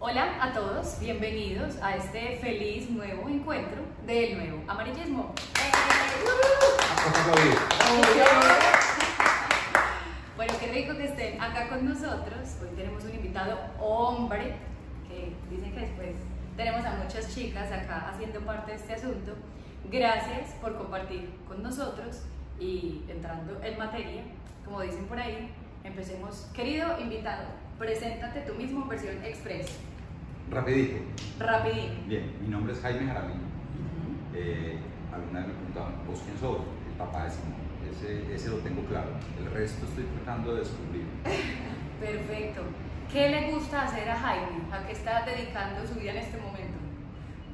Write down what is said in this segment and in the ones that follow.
Hola a todos, bienvenidos a este feliz nuevo encuentro del nuevo amarillismo. Bueno, qué rico que estén acá con nosotros. Hoy tenemos un invitado hombre, que dicen que después tenemos a muchas chicas acá haciendo parte de este asunto. Gracias por compartir con nosotros y entrando en materia, como dicen por ahí, empecemos. Querido invitado, preséntate tú mismo en versión express. Rapidito. Rapidito. Bien, mi nombre es Jaime Jaramillo. Eh, alguna vez me preguntaban, ¿vos quién sos? El papá de Simón. Ese, ese lo tengo claro. El resto estoy tratando de descubrir. Perfecto. ¿Qué le gusta hacer a Jaime? ¿A qué está dedicando su vida en este momento?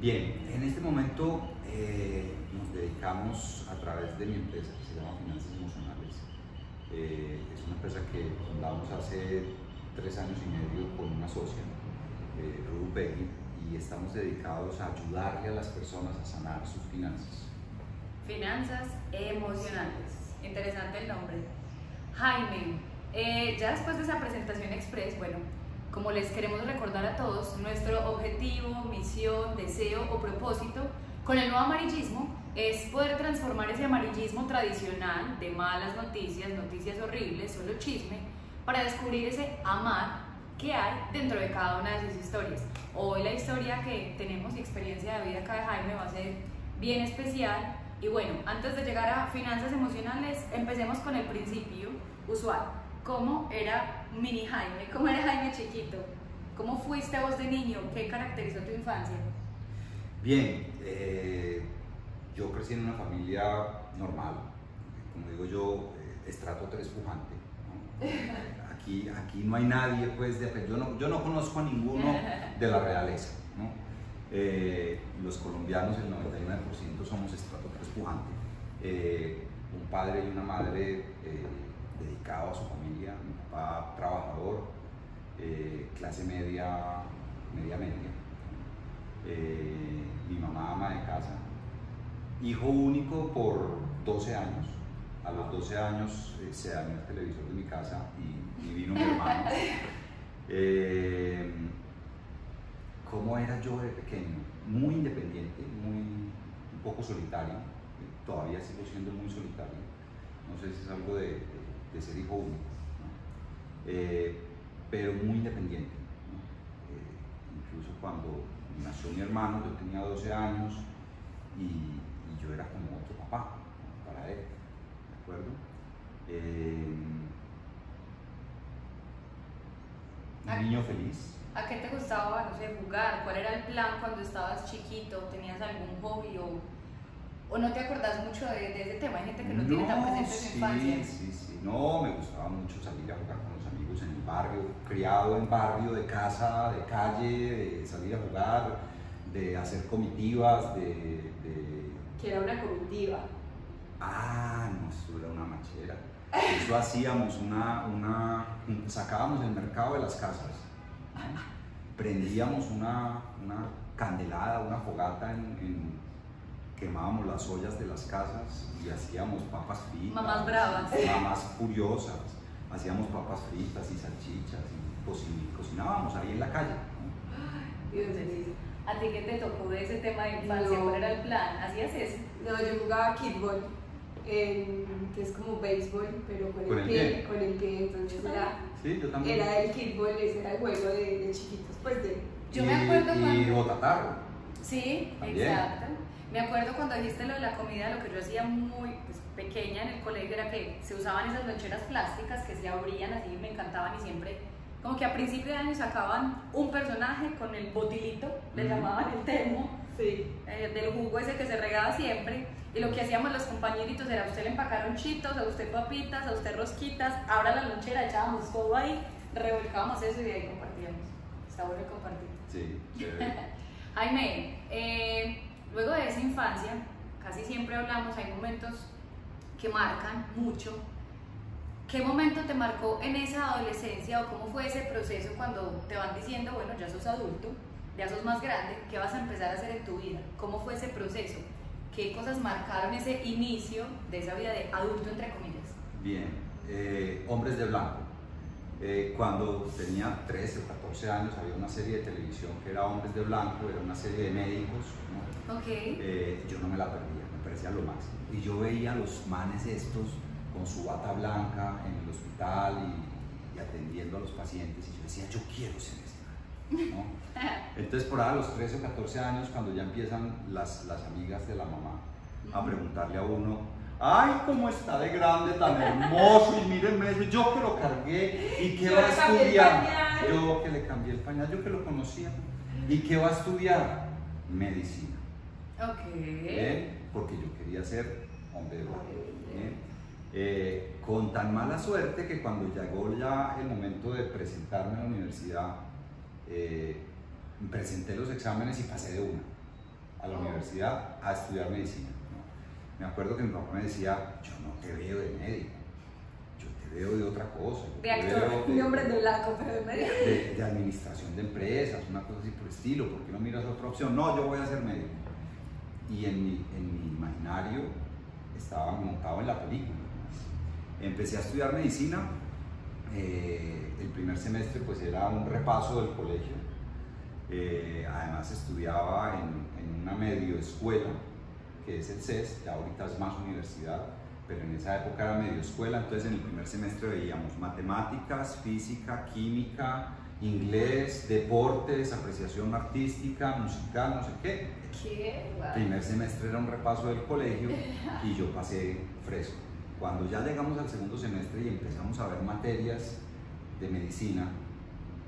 Bien, en este momento eh, nos dedicamos a través de mi empresa que se llama Finanzas Emocionales. Eh, es una empresa que fundamos hace tres años y medio con una socia, eh, Begui, y estamos dedicados a ayudarle a las personas a sanar sus finanzas. Finanzas emocionales. Interesante el nombre. Jaime, eh, ya después de esa presentación express, bueno, como les queremos recordar a todos, nuestro objetivo, misión, deseo o propósito con el nuevo amarillismo es poder transformar ese amarillismo tradicional de malas noticias, noticias horribles, solo chisme, para descubrir ese amar que hay dentro de cada una de sus historias. Hoy la historia que tenemos y experiencia de vida acá de Jaime va a ser bien especial. Y bueno, antes de llegar a finanzas emocionales, empecemos con el principio usual. ¿Cómo era mini Jaime? ¿Cómo era Jaime chiquito? ¿Cómo fuiste vos de niño? ¿Qué caracterizó tu infancia? Bien, eh, yo crecí en una familia normal, como digo yo, eh, estrato 3 pujante. ¿no? Aquí, aquí no hay nadie, pues, de, yo, no, yo no conozco a ninguno de la realeza. ¿no? Eh, los colombianos, el 99% somos estrato 3 pujante. Eh, un padre y una madre eh, dedicados a su familia, mi papá trabajador, eh, clase media, media media. Mi mamá ama de casa, hijo único por 12 años. A los 12 años se dañó el televisor de mi casa y, y vino mi hermano. Eh, ¿Cómo era yo de pequeño? Muy independiente, muy, un poco solitario. Todavía sigo siendo muy solitario. No sé si es algo de, de- ser hijo único. Eh, pero muy independiente. Eh, incluso cuando nació mi hermano, yo tenía 12 años y, yo era como otro papá para él, ¿de acuerdo? Eh, Ah. Un niño feliz. ¿A qué te gustaba, no sé, jugar? ¿Cuál era el plan cuando estabas chiquito? ¿Tenías algún hobby o, o no te acordás mucho de, de ese tema? Hay gente que no, tiene tan presente su sí, infancia. sí, sí, no, me gustaba mucho salir a jugar con los amigos en el barrio, criado en barrio, de casa, de calle, de salir a jugar, de hacer comitivas, de, de Que era una comitiva. Ah, no, eso era una machera. Eso hacíamos una, una, sacábamos el mercado de las casas, prendíamos una, una candelada, una fogata, en, en- quemábamos las ollas de las casas y hacíamos papas fritas. Mamás bravas. Mamás furiosas. Hacíamos papas fritas y salchichas y cocin- cocinábamos ahí en la calle. ¿no? Dios mío. ¿A ti qué te tocó de ese tema de infancia? No. ¿Cuál era el plan? ¿Hacías eso? No, yo jugaba kickball, en- que es como béisbol, pero con, ¿Con el el pie, pie? con el pie, entonces era, Sí, yo también. era el kickball, ese era el juego de, de chiquitos, pues de... Yo y, me acuerdo Y cuando- botatarro. Sí, También. exacto. Me acuerdo cuando dijiste lo de la comida, lo que yo hacía muy pues, pequeña en el colegio era que se usaban esas loncheras plásticas que se abrían así, me encantaban y siempre, como que a principio de año sacaban un personaje con el botilito, le llamaban el termo, Sí. eh, del jugo ese que se regaba siempre. Y lo que hacíamos los compañeritos era a usted le empacaron chitos, a usted papitas, a usted rosquitas, abra la lonchera, echábamos todo ahí, revolcábamos eso y de ahí compartíamos. Está bueno compartir. Sí. Jaime, eh, luego de esa infancia, casi siempre hablamos, hay momentos que marcan mucho. ¿Qué momento te marcó en esa adolescencia o cómo fue ese proceso cuando te van diciendo, bueno, ya sos adulto, ya sos más grande, ¿qué vas a empezar a hacer en tu vida? ¿Cómo fue ese proceso? ¿Qué cosas marcaron ese inicio de esa vida de adulto, entre comillas? Bien, eh, Hombres de Blanco. Eh, cuando tenía 13 o 14 años había una serie de televisión que era Hombres de Blanco, era una serie de médicos. ¿no? Ok. Eh, yo no me la perdía, me parecía lo máximo. Y yo veía a los manes estos con su bata blanca en el hospital y, y atendiendo a los pacientes y yo decía, yo quiero ser ese man", ¿no? Entonces por ahí a los 13 o 14 años, cuando ya empiezan las, las amigas de la mamá a preguntarle a uno, ay, cómo está de grande, tan hermoso, y mírenme, eso, yo que lo cargué, y que va a estudiar, yo que le cambié el pañal, yo que lo conocía, y que va a estudiar medicina, Ok. ¿bien? porque yo quería ser hombre de. ¿bien? Eh, con tan mala suerte que cuando llegó ya el momento de presentarme a la universidad, eh, presenté los exámenes y pasé de una a la universidad a estudiar medicina. ¿no? Me acuerdo que mi papá me decía, yo no te veo de médico, yo te veo de otra cosa. De actor. Mi nombre de blanco, pero de medio. de, de administración de empresas, una cosa así por el estilo, ¿por qué no miras otra opción? No, yo voy a ser médico. Y en mi, en mi imaginario estaba montado en la película. Empecé a estudiar medicina, eh, el primer semestre pues era un repaso del colegio, Eh, además estudiaba en, en una medio escuela, que es el CES, ya ahorita es más universidad, pero en esa época era medio escuela, entonces en el primer semestre veíamos matemáticas, física, química, inglés, deportes, apreciación artística, musical, no sé qué. ¿Qué? El primer semestre era un repaso del colegio y yo pasé fresco. Cuando ya llegamos al segundo semestre y empezamos a ver materias de medicina,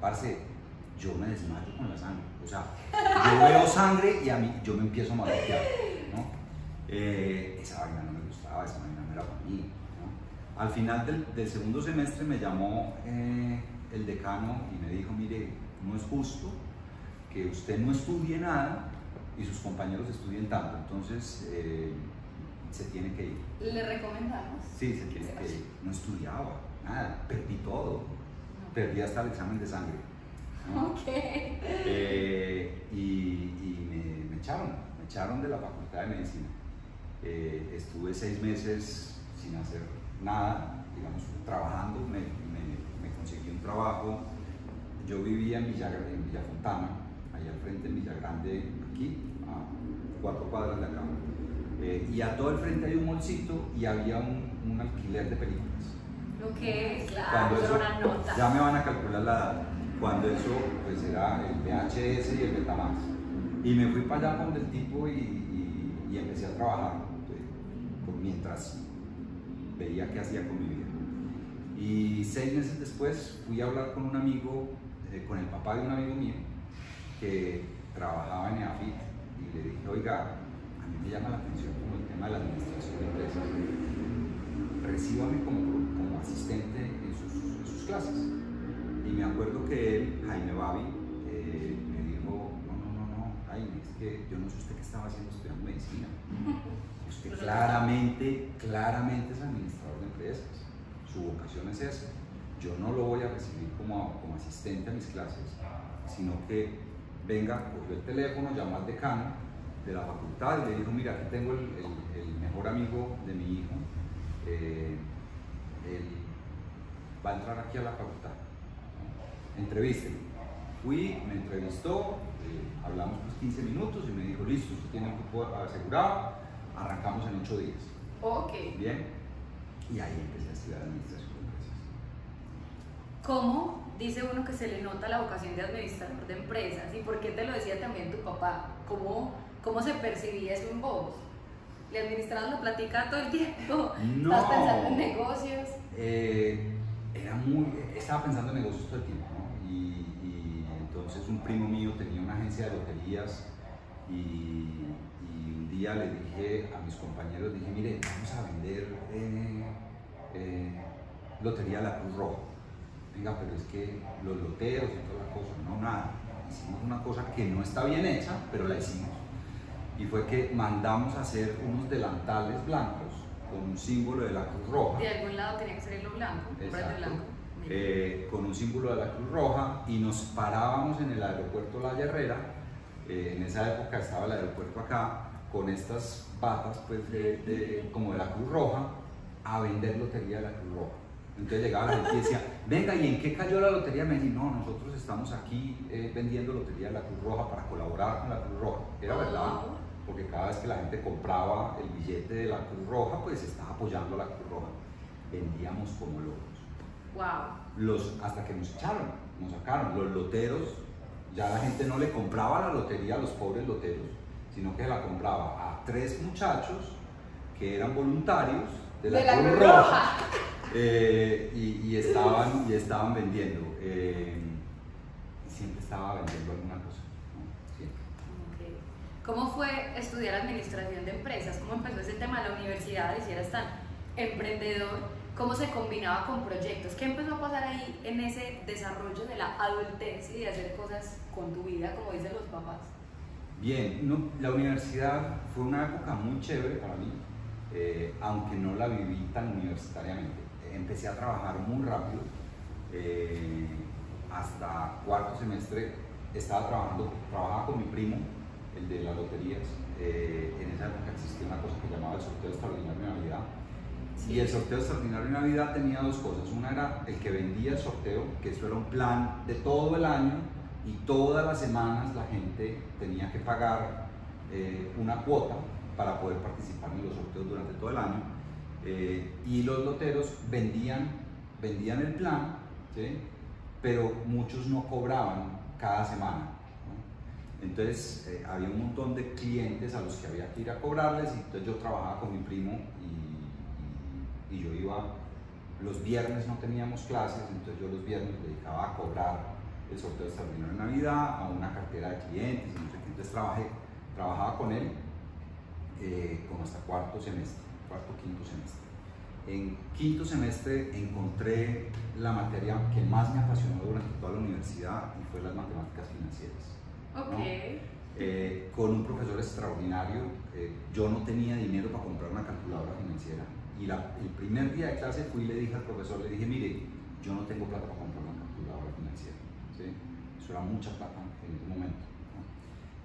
parce, yo me desmayo con la sangre. O sea, yo veo sangre y a mí yo me empiezo a manotear, ¿no? Eh, esa vaina no me gustaba, esa vaina no era para mí. Al final del, del segundo semestre me llamó eh, el decano y me dijo, mire, no es justo que usted no estudie nada y sus compañeros estudien tanto, entonces eh, se tiene que ir. Le recomendamos. Sí, se tiene que ir. No estudiaba, nada, perdí todo, perdí hasta el examen de sangre. ¿no? Ok. Eh, y y me, me echaron, me echaron de la Facultad de Medicina. Eh, estuve seis meses sin hacer nada, digamos, trabajando, me, me- me conseguí un trabajo. Yo vivía en Villa, en Villa Fontana, allá al frente en Villa Grande, aquí, a cuatro cuadras de acá. Eh, y a todo el frente hay un molcito y había un, un alquiler de películas. Lo que, claro, Cuando eso una nota. Ya me van a calcular la edad. Cuando eso pues era el VHS y el Betamax. Y me fui para allá con el tipo y, y- y empecé a trabajar pues, mientras veía qué hacía con mi vida. Y seis meses después fui a hablar con un amigo, eh, con el papá de un amigo mío, que trabajaba en EAFIT y le dije, oiga, a mí me llama la atención como el tema de la administración de empresas. Recíbame como, como asistente en sus, en sus clases. Y me acuerdo que él, Jaime Babi, eh, me dijo, no, no, no, no, Jaime, es que yo no sé usted qué estaba haciendo estudiando medicina. Usted Pero claramente, claramente es administrador de empresas. Su vocación es esa. Yo no lo voy a recibir como, como asistente a mis clases, sino que venga, cogió el teléfono, llamó al decano de la facultad y le dijo, mira, aquí tengo el, el- el mejor amigo de mi hijo, eh, él va a entrar aquí a la facultad. Entrevístelo. Fui, me entrevistó, eh, hablamos pues 15 minutos y me dijo, listo, usted tiene un cupo asegurado, arrancamos en 8 días. Ok. Bien. Y ahí empecé a estudiar administración de empresas. ¿Cómo dice uno que se le nota la vocación de administrador de empresas? ¿Y por qué te lo decía también tu papá? ¿Cómo, cómo se percibía eso en vos? ¿Le administrabas la platica todo el tiempo? No. ¿Estás pensando en negocios? Eh, era muy, estaba pensando en negocios todo el tiempo, ¿no? Y, y entonces un primo mío tenía una agencia de loterías y, y un día le dije a mis compañeros, dije, mire, vamos a vender eh, eh, lotería la Cruz Roja. Venga, pero es que los loteros y toda la cosa, no nada. Hicimos una cosa que no está bien hecha, pero la hicimos. Y fue que mandamos a hacer unos delantales blancos con un símbolo de la Cruz Roja. De algún lado tenía que ser lo blanco, Exacto. blanco. Eh, con un símbolo de la Cruz Roja y nos parábamos en el aeropuerto La Herrera. eh, en esa época estaba el aeropuerto acá con estas batas pues de, de- como de la Cruz Roja a vender lotería de la Cruz Roja. Entonces llegaba la gente y decía, venga, ¿y en qué cayó la lotería Me Medellín? No, nosotros estamos aquí eh, vendiendo lotería de la Cruz Roja para colaborar con la Cruz Roja. Era verdad, porque cada vez que la gente compraba el billete de la Cruz Roja, pues estaba apoyando a la Cruz Roja. Vendíamos como locos. Wow. Los, hasta que nos echaron, nos sacaron. Los loteros, ya la gente no le compraba la lotería a los pobres loteros, sino que la compraba a tres muchachos que eran voluntarios de la, Cruz, Roja, eh, y, estaban, y estaban vendiendo. Eh, siempre estaba vendiendo alguna cosa. ¿Cómo fue estudiar administración de empresas? ¿Cómo empezó ese tema de la universidad? Y si eras tan emprendedor, ¿cómo se combinaba con proyectos? ¿Qué empezó a pasar ahí en ese desarrollo de la adultez y de hacer cosas con tu vida, como dicen los papás? Bien, la universidad fue una época muy chévere para mí, eh, aunque no la viví tan universitariamente. Empecé a trabajar muy rápido, eh, hasta cuarto semestre estaba trabajando, trabajaba con mi primo, el de las loterías. Eh, en esa época existía una cosa que llamaba el sorteo extraordinario de Navidad. Y el sorteo extraordinario de Navidad tenía dos cosas. Una era el que vendía el sorteo, que eso era un plan de todo el año y todas las semanas la gente tenía que pagar eh, una cuota para poder participar en los sorteos durante todo el año. Eh, y los loteros vendían, vendían el plan, pero muchos no cobraban cada semana. Entonces eh, había un montón de clientes a los que había que ir a cobrarles y entonces yo trabajaba con mi primo y, yo iba, los viernes no teníamos clases, entonces yo los viernes me dedicaba a cobrar el sorteo extraordinario de Navidad, a una cartera de clientes y no sé entonces trabajé, trabajaba con él eh, como hasta cuarto semestre, cuarto, quinto semestre. En quinto semestre encontré la materia que más me apasionó durante toda la universidad y fue las matemáticas financieras. Eh, con un profesor extraordinario. Eh, yo no tenía dinero para comprar una calculadora financiera. Y el primer día de clase fui y le dije al profesor, le dije, mire, yo no tengo plata para comprar una calculadora financiera. Eso era mucha plata en ese momento.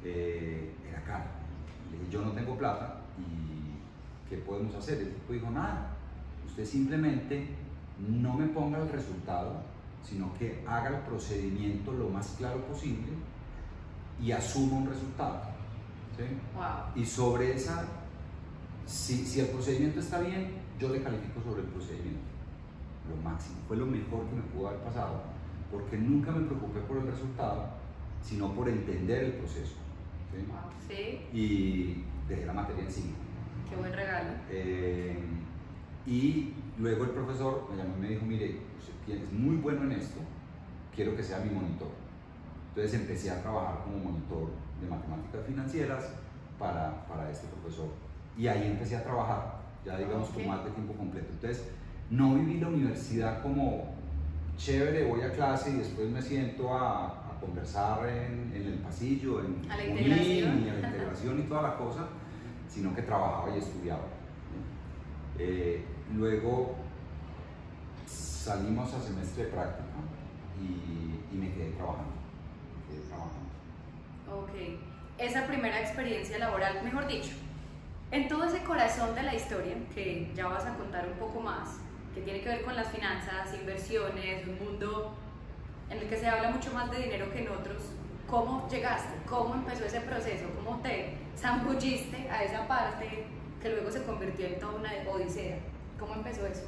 Eh, era caro. Le dije, yo no tengo plata y ¿qué podemos hacer? El tipo dijo, nada, usted simplemente no me ponga el resultado, sino que haga el procedimiento lo más claro posible y asumo un resultado. Y sobre esa, si, si el procedimiento está bien, yo le califico sobre el procedimiento. Lo máximo, fue lo mejor que me pudo haber pasado, porque nunca me preocupé por el resultado, sino por entender el proceso. ¿sí? Y dejé la materia en sí. Qué buen regalo. Eh, y luego el profesor me llamó y me dijo, mire, usted es muy bueno en esto, quiero que sea mi monitor. Entonces empecé a trabajar como monitor de matemáticas financieras para, para este profesor. Y ahí empecé a trabajar, ya digamos con más de tiempo completo. Entonces no viví la universidad como chévere, voy a clase y después me siento a, a conversar en, en, el pasillo, en a la integración. y a la integración y toda la cosa, sino que trabajaba y estudiaba. Eh, luego salimos a semestre de práctica y, y me quedé trabajando. Ok, esa primera experiencia laboral, mejor dicho, en todo ese corazón de la historia, que ya vas a contar un poco más, que tiene que ver con las finanzas, inversiones, un mundo en el que se habla mucho más de dinero que en otros, ¿cómo llegaste? ¿Cómo empezó ese proceso? ¿Cómo te zambulliste a esa parte que luego se convirtió en toda una odisea? ¿Cómo empezó eso?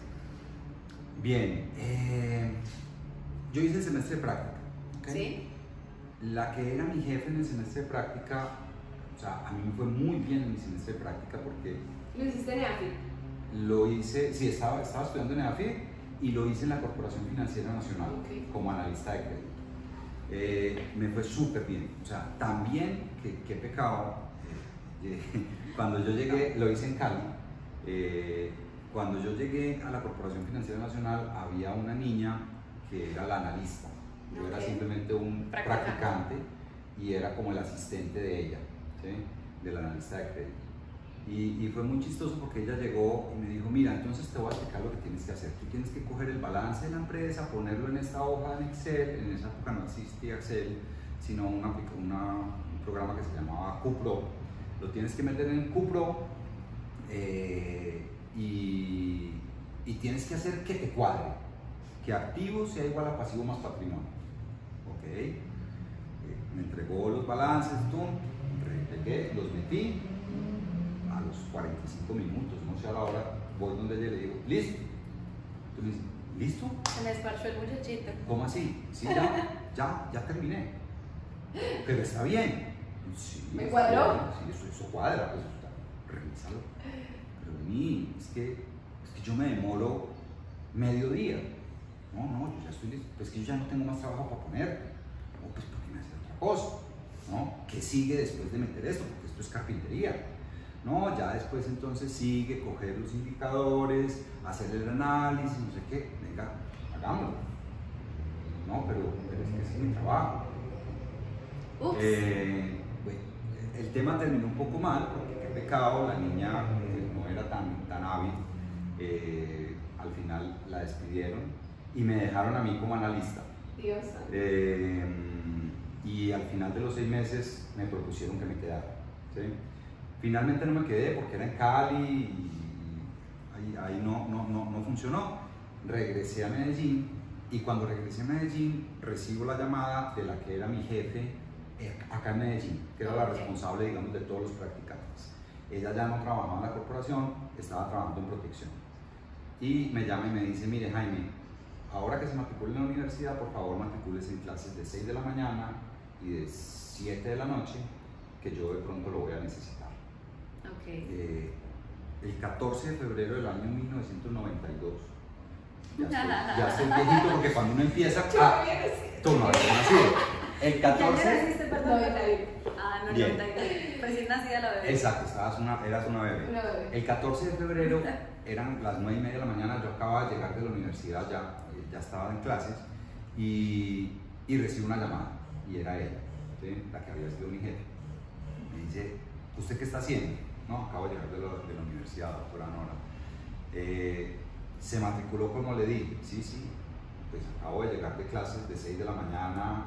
Bien, eh, yo hice el semestre de práctica. ¿Sí? La que era mi jefe en el semestre de práctica, o sea, a mí me fue muy bien en mi semestre de práctica porque... ¿Lo hiciste en EAFI? Lo hice, sí, estaba, estaba estudiando en EAFI y lo hice en la Corporación Financiera Nacional como analista de crédito. Eh, me fue súper bien, o sea, también, que, qué pecado, eh, cuando yo llegué, lo hice en Cali, eh, cuando yo llegué a la Corporación Financiera Nacional había una niña que era la analista yo era simplemente un practicante. y era como el asistente de ella, ¿sí? del analista de crédito. Y, y, fue muy chistoso porque ella llegó y me dijo, mira, entonces te voy a explicar lo que tienes que hacer. Tú tienes que coger el balance de la empresa, ponerlo en esta hoja en Excel. En esa época no existía Excel, sino una, una, un programa que se llamaba QPro. Lo tienes que meter en QPro eh, y, y tienes que hacer que te cuadre. que activo sea igual a pasivo más patrimonio. Eh, me entregó los balances, tú, repegué, los metí. A los 45 minutos, no sé a la hora, voy donde ella le digo, listo. Dices, ¿listo? Se me esparchó el muchachito. ¿Cómo así? Sí, ya, ya, ya terminé. Pero está bien. Sí, ¿Me cuadró? bien, Sí, eso, eso cuadra, pues está, revísalo. Pero vení, es que, es que yo me demoro medio día. No, no, yo ya estoy listo. Pues que yo ya no tengo más trabajo para ponerte. No, pues porque me hace otra cosa. ¿No? ¿Qué sigue después de meter esto? Porque esto es carpintería. No, ya después entonces sigue coger los indicadores, hacer el análisis, no sé qué. Venga, hagámoslo. No, pero, pero es que ese es mi trabajo. Eh, bueno, el tema terminó un poco mal, porque qué pecado, la niña eh, no era tan, tan hábil. Eh, al final la despidieron y me dejaron a mí como analista. Dios y al final de los seis meses me propusieron que me quedara. ¿sí? Finalmente no me quedé porque era en Cali y ahí, ahí no, no, no, no funcionó. Regresé a Medellín y cuando regresé a Medellín recibo la llamada de la que era mi jefe eh, acá en Medellín, que era la responsable, digamos, de todos los practicantes. Ella ya no trabajaba en la corporación, estaba trabajando en protección. Y me llama y me dice, mire Jaime, ahora que se matricule en la universidad, por favor matricúlese en clases de 6 de la mañana y de 7 de la noche, que yo de pronto lo voy a necesitar. Ok. Eh, el 14 de febrero del año 1992, ya estoy, ya estoy viejito porque cuando uno empieza, Yo ah, había nacido. tú no habías nacido. El ¿Qué año 14, naciste, perdón? Ah, no, Bien. 92. Recién nacida la bebé. exacto, estabas una, eras una bebé. Una bebé. El 14 de febrero eran las 9 y media de la mañana, yo acababa de llegar de la universidad, ya, eh, ya estaba en clases y, y recibo una llamada y era ella, ¿sí? la que había sido mi jefe. Me dice, ¿usted qué está haciendo? No, acabo de llegar de la, de la universidad, doctora Nora. Eh, se matriculó como le dije, sí, sí, pues acabo de llegar de clases de 6 de la mañana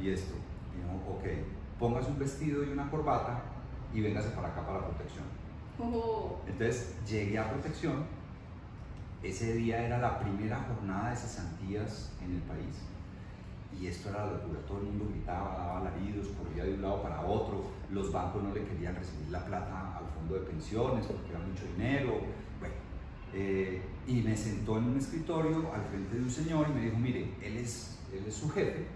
y, y- y esto. Yo, ok, póngase un vestido y una corbata y véngase para acá para protección. Oh, Entonces llegué a protección. Ese día era la primera jornada de cesantías en el país. Y esto era la locura. Todo el mundo gritaba, daba alaridos, corría de un lado para otro. Los bancos no le querían recibir la plata al fondo de pensiones porque era mucho dinero. Bueno, eh, y me sentó en un escritorio al frente de un señor y me dijo, mire, él es, él es su jefe,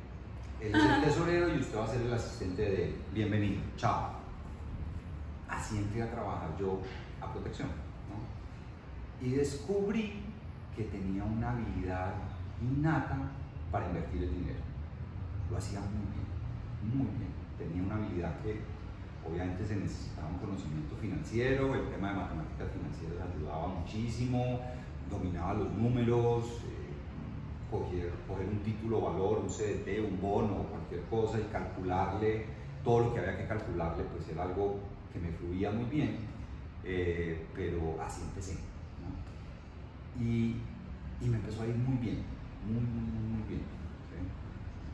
él es el tesorero y usted va a ser el asistente de él. Bienvenido, chao así entré a trabajar yo a protección. ¿no? Y descubrí que tenía una habilidad innata para invertir el dinero. Lo hacía muy bien, muy bien. Tenía una habilidad que obviamente se necesitaba un conocimiento financiero, el tema de matemáticas financieras ayudaba muchísimo, dominaba los números, eh, coger, un título valor, un CDT, un bono cualquier cosa y calcularle todo lo que había que calcularle, pues era algo que me fluía muy bien, eh, pero así empecé. y me empezó a ir muy bien, muy, bien.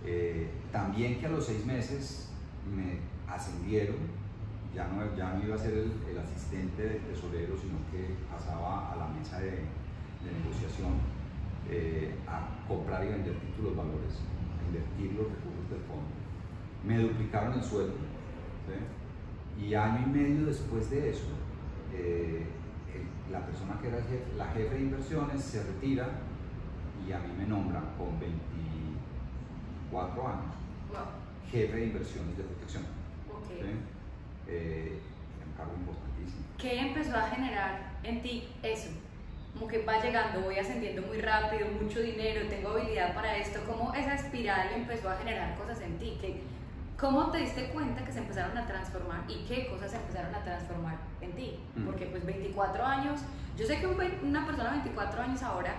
Eh, también que a los seis meses me ascendieron, ya no, ya no iba a ser el, asistente del tesorero, sino que pasaba a la mesa de, negociación eh, a comprar y vender títulos valores, a invertir los recursos del fondo. Me duplicaron el sueldo. Y año y medio después de eso, eh, la persona que era la jefe de inversiones se retira y a mí me nombran con 24 años Wow. jefe de inversiones de protección. Ok. ¿sí? Eh, un cargo importantísimo. ¿Qué empezó a generar en ti eso? Como que va llegando, voy ascendiendo muy rápido, mucho dinero, tengo habilidad para esto. ¿Cómo esa espiral empezó a generar cosas en ti? ¿Qué, ¿Cómo te diste cuenta que se empezaron a transformar y qué cosas se empezaron a transformar en ti? Mm. Porque pues 24 años, yo sé que una persona de 24 años ahora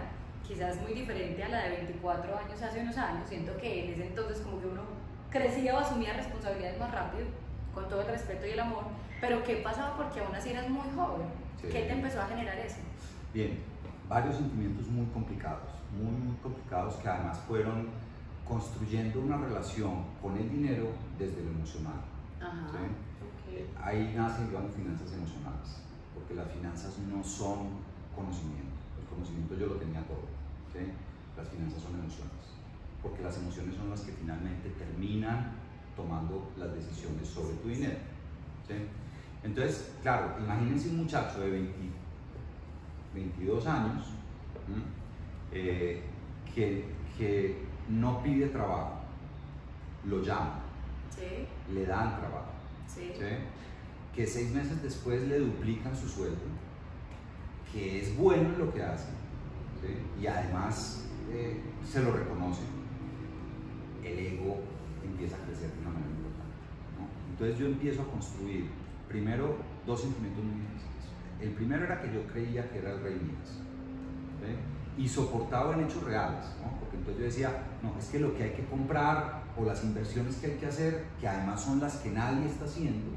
quizás es muy diferente a la de 24 años hace unos años. Siento que en ese entonces como que uno crecía o asumía responsabilidades más rápido, con todo el respeto y el amor. Pero ¿qué pasaba? Porque aún así eras muy joven. Sí. ¿Qué te empezó a generar eso? Bien, varios sentimientos muy complicados, muy, muy complicados que además fueron construyendo una relación con el dinero desde lo emocional. Ajá. Ahí nacen las finanzas emocionales, porque las finanzas no son conocimiento, el conocimiento yo lo tenía todo. Las finanzas son emociones, porque las emociones son las que finalmente terminan tomando las decisiones sobre tu dinero. ¿sí? Entonces, claro, imagínense un muchacho de 20, 22 años eh, que, que, no pide trabajo, lo llama, sí. le dan trabajo, sí. que seis meses después le duplican su sueldo, que es bueno en lo que hace y además eh, se lo reconoce, el ego empieza a crecer de una manera importante. Entonces yo empiezo a construir primero dos sentimientos muy difíciles. El primero era que yo creía que era el rey Midas y soportaba en hechos reales, porque entonces yo decía, no, es que lo que hay que comprar o las inversiones que hay que hacer, que además son las que nadie está haciendo,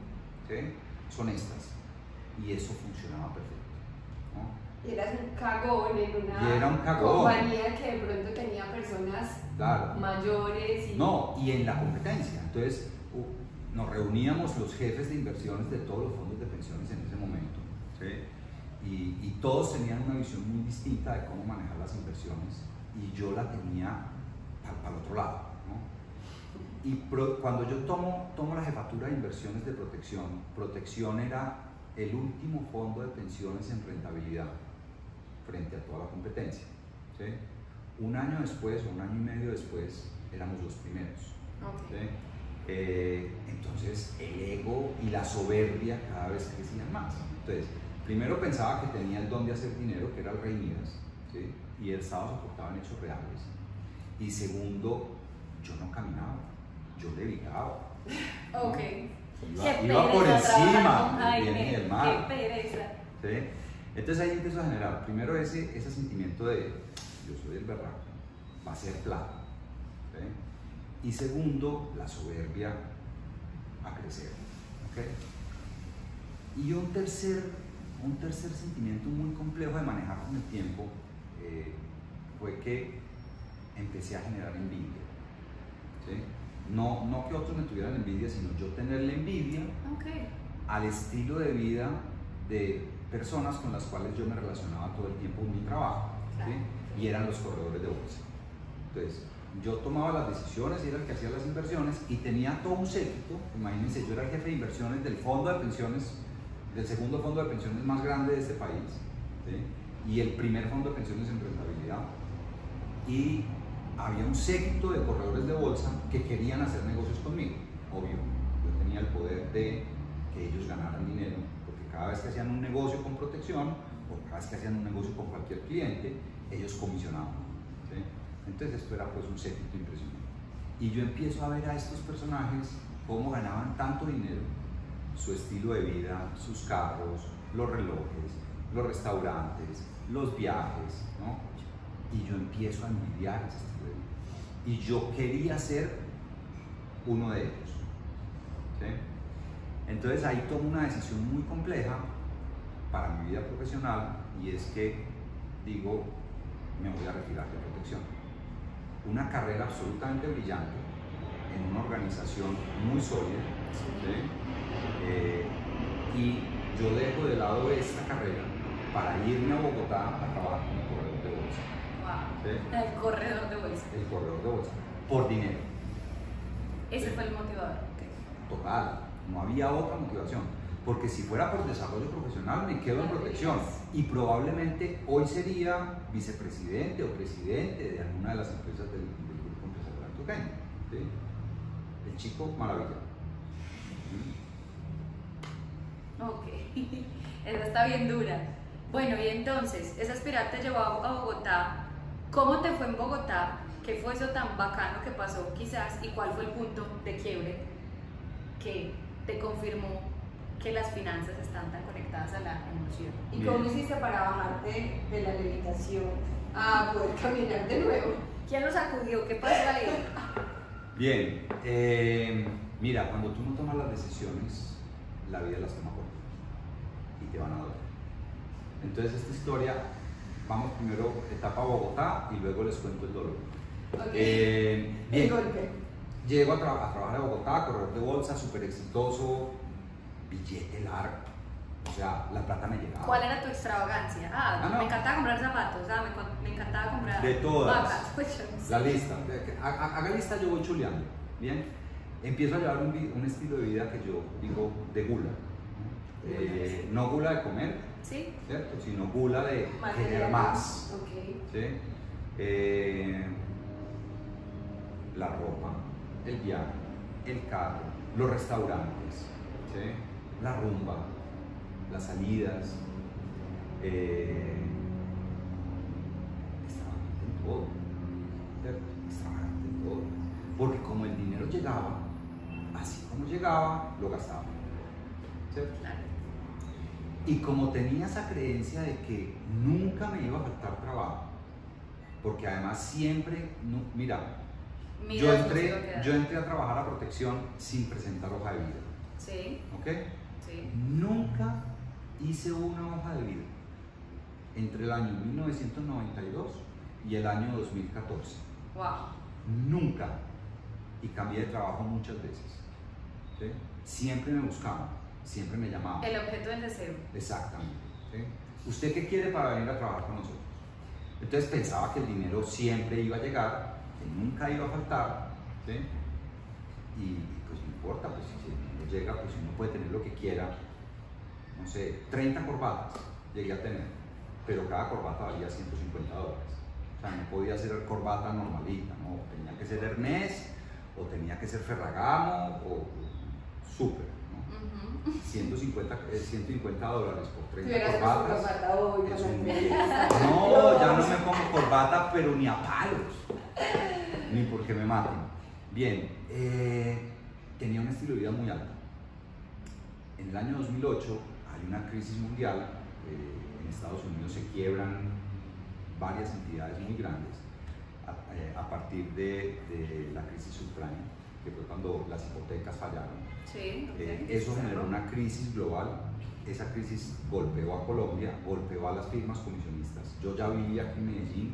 son estas. Y eso funcionaba perfecto. Y eras un cagón en una era un compañía que de pronto tenía personas mayores. Y... No, y en la competencia. Entonces, nos reuníamos los jefes de inversiones de todos los fondos de pensiones en ese momento. Y, todos tenían una visión muy distinta de cómo manejar las inversiones y yo la tenía para, el otro lado. Y cuando yo tomo, tomo la jefatura de inversiones de protección, protección era el último fondo de pensiones en rentabilidad frente a toda la competencia. Un año después o un año y medio después éramos los primeros. Eh, entonces el ego y la soberbia cada vez crecían más. Entonces, primero pensaba que tenía el don de hacer dinero, que era el rey Midas, y él estaba soportado en hechos reales. Y segundo, yo no caminaba, yo levitaba. Ok. Iba, por encima del bien y del mal. Qué pereza. Entonces ahí empiezo a generar primero ese, ese sentimiento de yo soy el berraco, va a ser plata. Y segundo, la soberbia a crecer. Y un tercer, un tercer sentimiento muy complejo de manejar con el tiempo eh, fue que empecé a generar envidia. No, no que otros me tuvieran envidia, sino yo tenerle envidia al estilo de vida de personas con las cuales yo me relacionaba todo el tiempo en mi trabajo. Y eran los corredores de bolsa. Entonces, yo tomaba las decisiones y era el que hacía las inversiones y tenía todo un séquito. Imagínense, yo era el jefe de inversiones del fondo de pensiones, del segundo fondo de pensiones más grande de este país y el primer fondo de pensiones en rentabilidad. Y había un séquito de corredores de bolsa que querían hacer negocios conmigo. Obvio, yo tenía el poder de que ellos ganaran dinero, cada vez que hacían un negocio con protección o cada vez que hacían un negocio con cualquier cliente, ellos comisionaban. Entonces esto era pues un séquito impresionante. Y yo empiezo a ver a estos personajes cómo ganaban tanto dinero, su estilo de vida, sus carros, los relojes, los restaurantes, los viajes, ¿no? Y yo empiezo a envidiar ese estilo de vida. Y yo quería ser uno de ellos. Entonces ahí tomo una decisión muy compleja para mi vida profesional y es que digo, me voy a retirar de protección una carrera absolutamente brillante en una organización muy sólida. Eh, y yo dejo de lado esta carrera para irme a Bogotá a trabajar como corredor de bolsa. El corredor de bolsa. El corredor de bolsa. Por dinero. Ese fue el motivador. Total. No había otra motivación. Porque si fuera por desarrollo profesional me quedo en protección y probablemente hoy sería vicepresidente o presidente de alguna de las empresas del, grupo empresarial toqueño. El chico maravilla. Ok, esa está bien dura. Bueno, y entonces, esa espiral te llevó a Bogotá. ¿Cómo te fue en Bogotá? ¿Qué fue eso tan bacano que pasó quizás? ¿Y cuál fue el punto de quiebre que te confirmó que las finanzas están tan conectadas a la emoción. ¿Y cómo hiciste para bajarte de la levitación a poder caminar de nuevo? ¿Quién lo sacudió? ¿Qué pasó ahí? Bien, eh, mira, cuando tú no tomas las decisiones, la vida las toma por y te van a doler. Entonces esta historia, vamos primero etapa Bogotá y luego les cuento el dolor. Eh, el golpe. Llego a, a, trabajar a Bogotá, corredor de bolsa, súper exitoso, billete largo. O sea, la plata me llegaba. ¿Cuál era tu extravagancia? Ah, Ah, no. me encantaba comprar zapatos, me, con- me encantaba comprar De todas. vacas, pues yo no sé. La lista. Ha- ha- Haga lista, yo voy chuleando. Bien. Empiezo a llevar un, estilo de vida que yo digo de gula. Eh, no gula de comer, ¿Sí? ¿cierto? Sino gula de querer más. Ok. ¿sí? Eh, la ropa, el viaje, el carro, los restaurantes, ¿sí? la rumba, las salidas, eh, extravagante en todo, ¿cierto? extravagante en todo, porque como el dinero llegaba, así como llegaba, lo gastaba, ¿cierto? Y como tenía esa creencia de que nunca me iba a faltar trabajo, porque además siempre, mira, Mira yo entré, yo entré a trabajar a protección sin presentar hoja de vida, Sí, ¿ok? sí. Nunca hice una hoja de vida entre el año 1992 y el año 2014. Wow. Nunca. Y cambié de trabajo muchas veces. ¿sí? Siempre me buscaban, siempre me llamaban. El objeto del deseo. Exactamente. ¿sí? ¿Usted qué quiere para venir a trabajar con nosotros? Entonces pensaba que el dinero siempre iba a llegar, nunca iba a faltar, ¿sí? y, y, pues no importa, pues si dinero llega, pues uno puede tener lo que quiera, no sé, 30 corbatas llegué a tener, pero cada corbata valía 150 dólares. O sea, no podía ser corbata normalita, ¿no? Tenía que ser Ernest, o tenía que ser Ferragamo, o súper, ¿no? Ujú. 150, eh, 150 dólares por 30 Tuvieras que corbatas. corbata hoy es un. No, ya no me pongo corbata, pero ni a palos. Ni porque me maten. Bien, eh, tenía un estilo de vida muy alto. En el año 2008 hay una crisis mundial. eh, en Estados Unidos se quiebran varias entidades muy grandes a, eh, a partir de, de la crisis subprime, que fue cuando las hipotecas fallaron. Sí. Eh, eso generó una crisis global. Esa crisis golpeó a Colombia, golpeó a las firmas comisionistas. Yo ya vivía aquí en Medellín,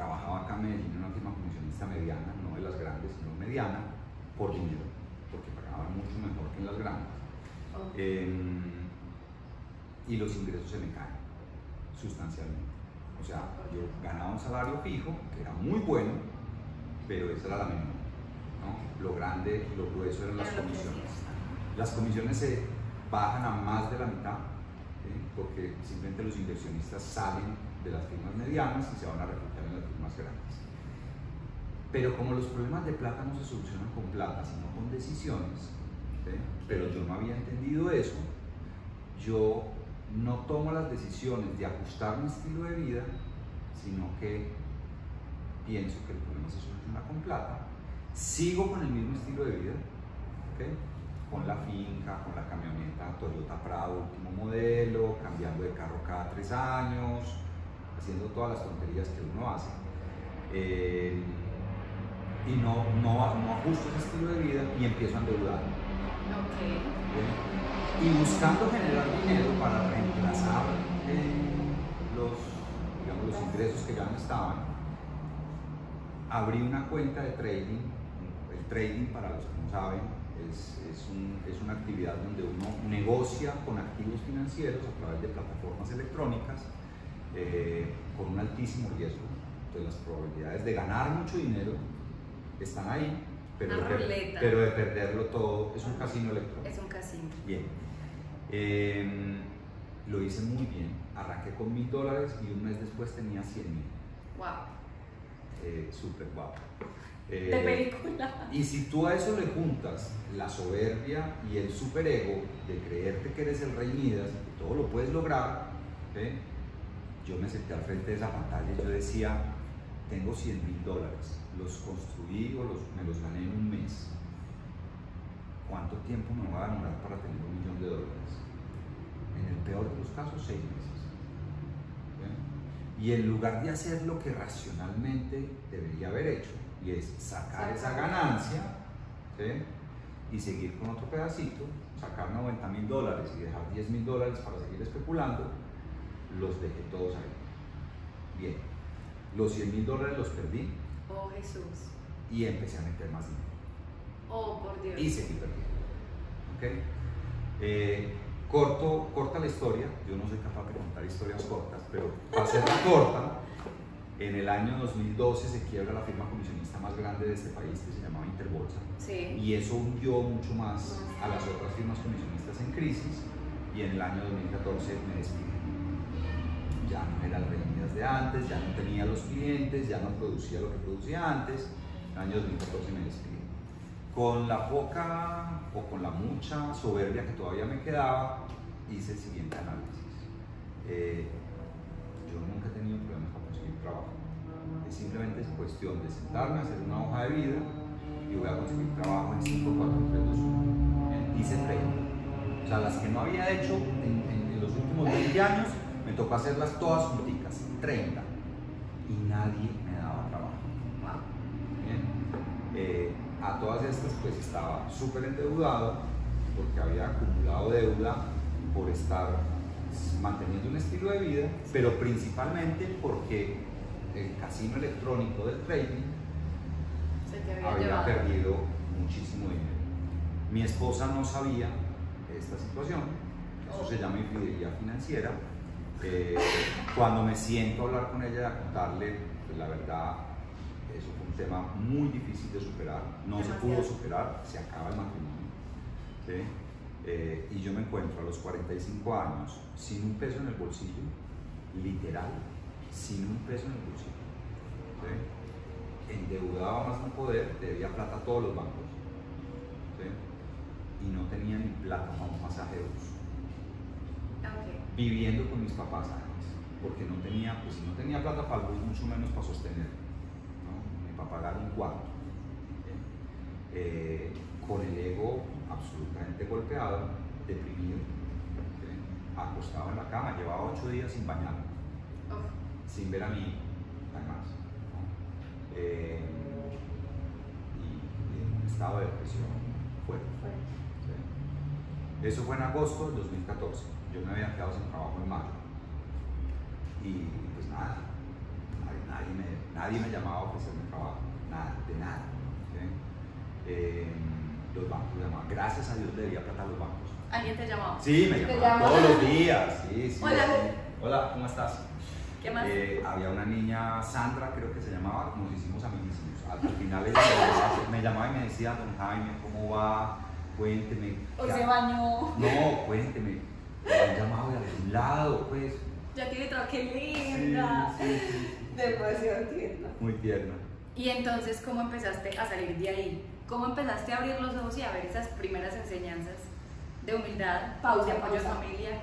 trabajaba acá en Medellín en una firma comisionista mediana, no de las grandes, sino mediana, por dinero, porque pagaban mucho mejor que en las grandes. Eh, y los ingresos se me caen sustancialmente. O sea, yo ganaba un salario fijo, que era muy bueno, pero esa era la menor. ¿no? Lo grande, lo grueso eran las comisiones. Las comisiones se bajan a más de la mitad, ¿sí? porque simplemente los inversionistas salen de las firmas medianas y se van a refugiar firmas grandes. Pero como los problemas de plata no se solucionan con plata, sino con decisiones, ¿sí? pero yo no había entendido eso, yo no tomo las decisiones de ajustar mi estilo de vida, sino que pienso que el problema se soluciona con plata, sigo con el mismo estilo de vida, con la finca, con la camioneta Toyota Prado último modelo, cambiando de carro cada tres años, haciendo todas las tonterías que uno hace. Eh, y no, no, no ajusto ese estilo de vida y empiezo a endeudar. Y buscando generar dinero para reemplazar eh, los, digamos, los ingresos que ya no estaban, abrí una cuenta de trading. El trading, para los que no saben, es, es, un- es una actividad donde uno negocia con activos financieros a través de plataformas electrónicas eh, con un altísimo riesgo. Entonces las probabilidades de ganar mucho dinero están ahí, pero, de, pero perderlo todo es un casino electrónico. Es un casino. Bien. Eh, lo hice muy bien. Arranqué con mil dólares y un mes después tenía 100 mil. Wow. Eh, Súper guapo. De Eh, película. y si tú a eso le juntas la soberbia y el superego de creerte que eres el rey Midas y que todo lo puedes lograr, ¿ve? Yo me senté al frente de esa pantalla y yo decía, tengo 100 mil dólares, los construí o los, me los gané en un mes. ¿Cuánto tiempo me va a demorar para tener un millón de dólares? En el peor de los casos, seis meses. ¿ve? Y en lugar de hacer lo que racionalmente debería haber hecho, y es sacar esa ganancia ¿sí? y seguir con otro pedacito, sacar 90 mil dólares y dejar 10 mil dólares para seguir especulando, los dejé todos ahí. Bien, los 100 mil dólares los perdí Oh, Jesús. y empecé a meter más dinero Oh, por Dios. y seguí perdiendo. ¿ok? Eh, corto, corta la historia, yo no soy capaz de contar historias cortas, pero para hacerla corta, en el año 2012 se quiebra la firma comisionista más grande de este país, que se llamaba Interbolsa, Sí. y eso hundió mucho más a las otras firmas comisionistas en crisis, y en el año 2014 me despiden. Ya no era el Reunidas de antes, ya no tenía los clientes, ya no producía lo que producía antes, en el año 2014 me despiden. Con la poca o con la mucha soberbia que todavía me quedaba, hice el siguiente análisis. Eh, yo nunca he tenido problemas para conseguir trabajo. Es simplemente cuestión de sentarme, hacer una hoja de vida y voy a conseguir trabajo en 5, 4, 3, 2, 1. Hice 30. O sea, las que no había hecho en, en- en los últimos 20 años, me tocó hacerlas todas junticas, 30. Y nadie me daba trabajo. Bien. Eh, a todas estas pues estaba súper endeudado porque había acumulado deuda por estar manteniendo un estilo de vida, pero principalmente porque el casino electrónico del trading había, perdido muchísimo dinero. Mi esposa no sabía esta situación, eso se llama infidelidad financiera. Eh, cuando me siento a hablar con ella y a contarle, pues la verdad, eso fue un tema muy difícil de superar, no se pudo superar, se acaba el matrimonio. ¿sí? Eh, y yo me encuentro a los 45 años sin un peso en el bolsillo, literal, sin un peso en el bolsillo. ¿sí? endeudado más no poder, debía plata a todos los bancos ¿sí? y no tenía ni plata para un masaje de. Viviendo con mis papás además, porque no tenía, pues no tenía plata para bus, mucho menos para sostener, ¿no? para pagar un cuarto. ¿sí? Eh, con el ego absolutamente golpeado, deprimido, ¿sí? acostado en la cama, llevaba ocho días sin bañarme Uf. sin ver a mí, además. ¿no? Eh, y, y en un estado de depresión fuerte. ¿sí? Eso fue en agosto del 2014. Yo me había quedado sin trabajo en mayo. Y pues nada, nadie, nadie me, nadie me llamaba a ofrecerme trabajo, nada, de nada. Eh, los bancos llamaban, gracias a Dios le debía plata a los bancos. ¿Alguien te llamaba? Sí, me llamaban. todos los días. Sí, sí, Hola. sí. Hola, ¿cómo estás? ¿Qué más? Eh, había una niña, Sandra creo que se llamaba, nos hicimos amiguísimos. Al al final ella me llamaba, me llamaba y me decía, don Jaime, ¿cómo va? Cuénteme. Hoy se bañó. No, cuénteme. Me han llamado de algún lado, pues. Ya tiene trabajo. ¡Qué linda! sí, sí, sí. Demasiado tierno. Muy tierna. Y entonces, ¿cómo empezaste a salir de ahí? ¿Cómo empezaste a abrir los ojos y a ver esas primeras enseñanzas de humildad, Pausa, de apoyo pausa. familiar?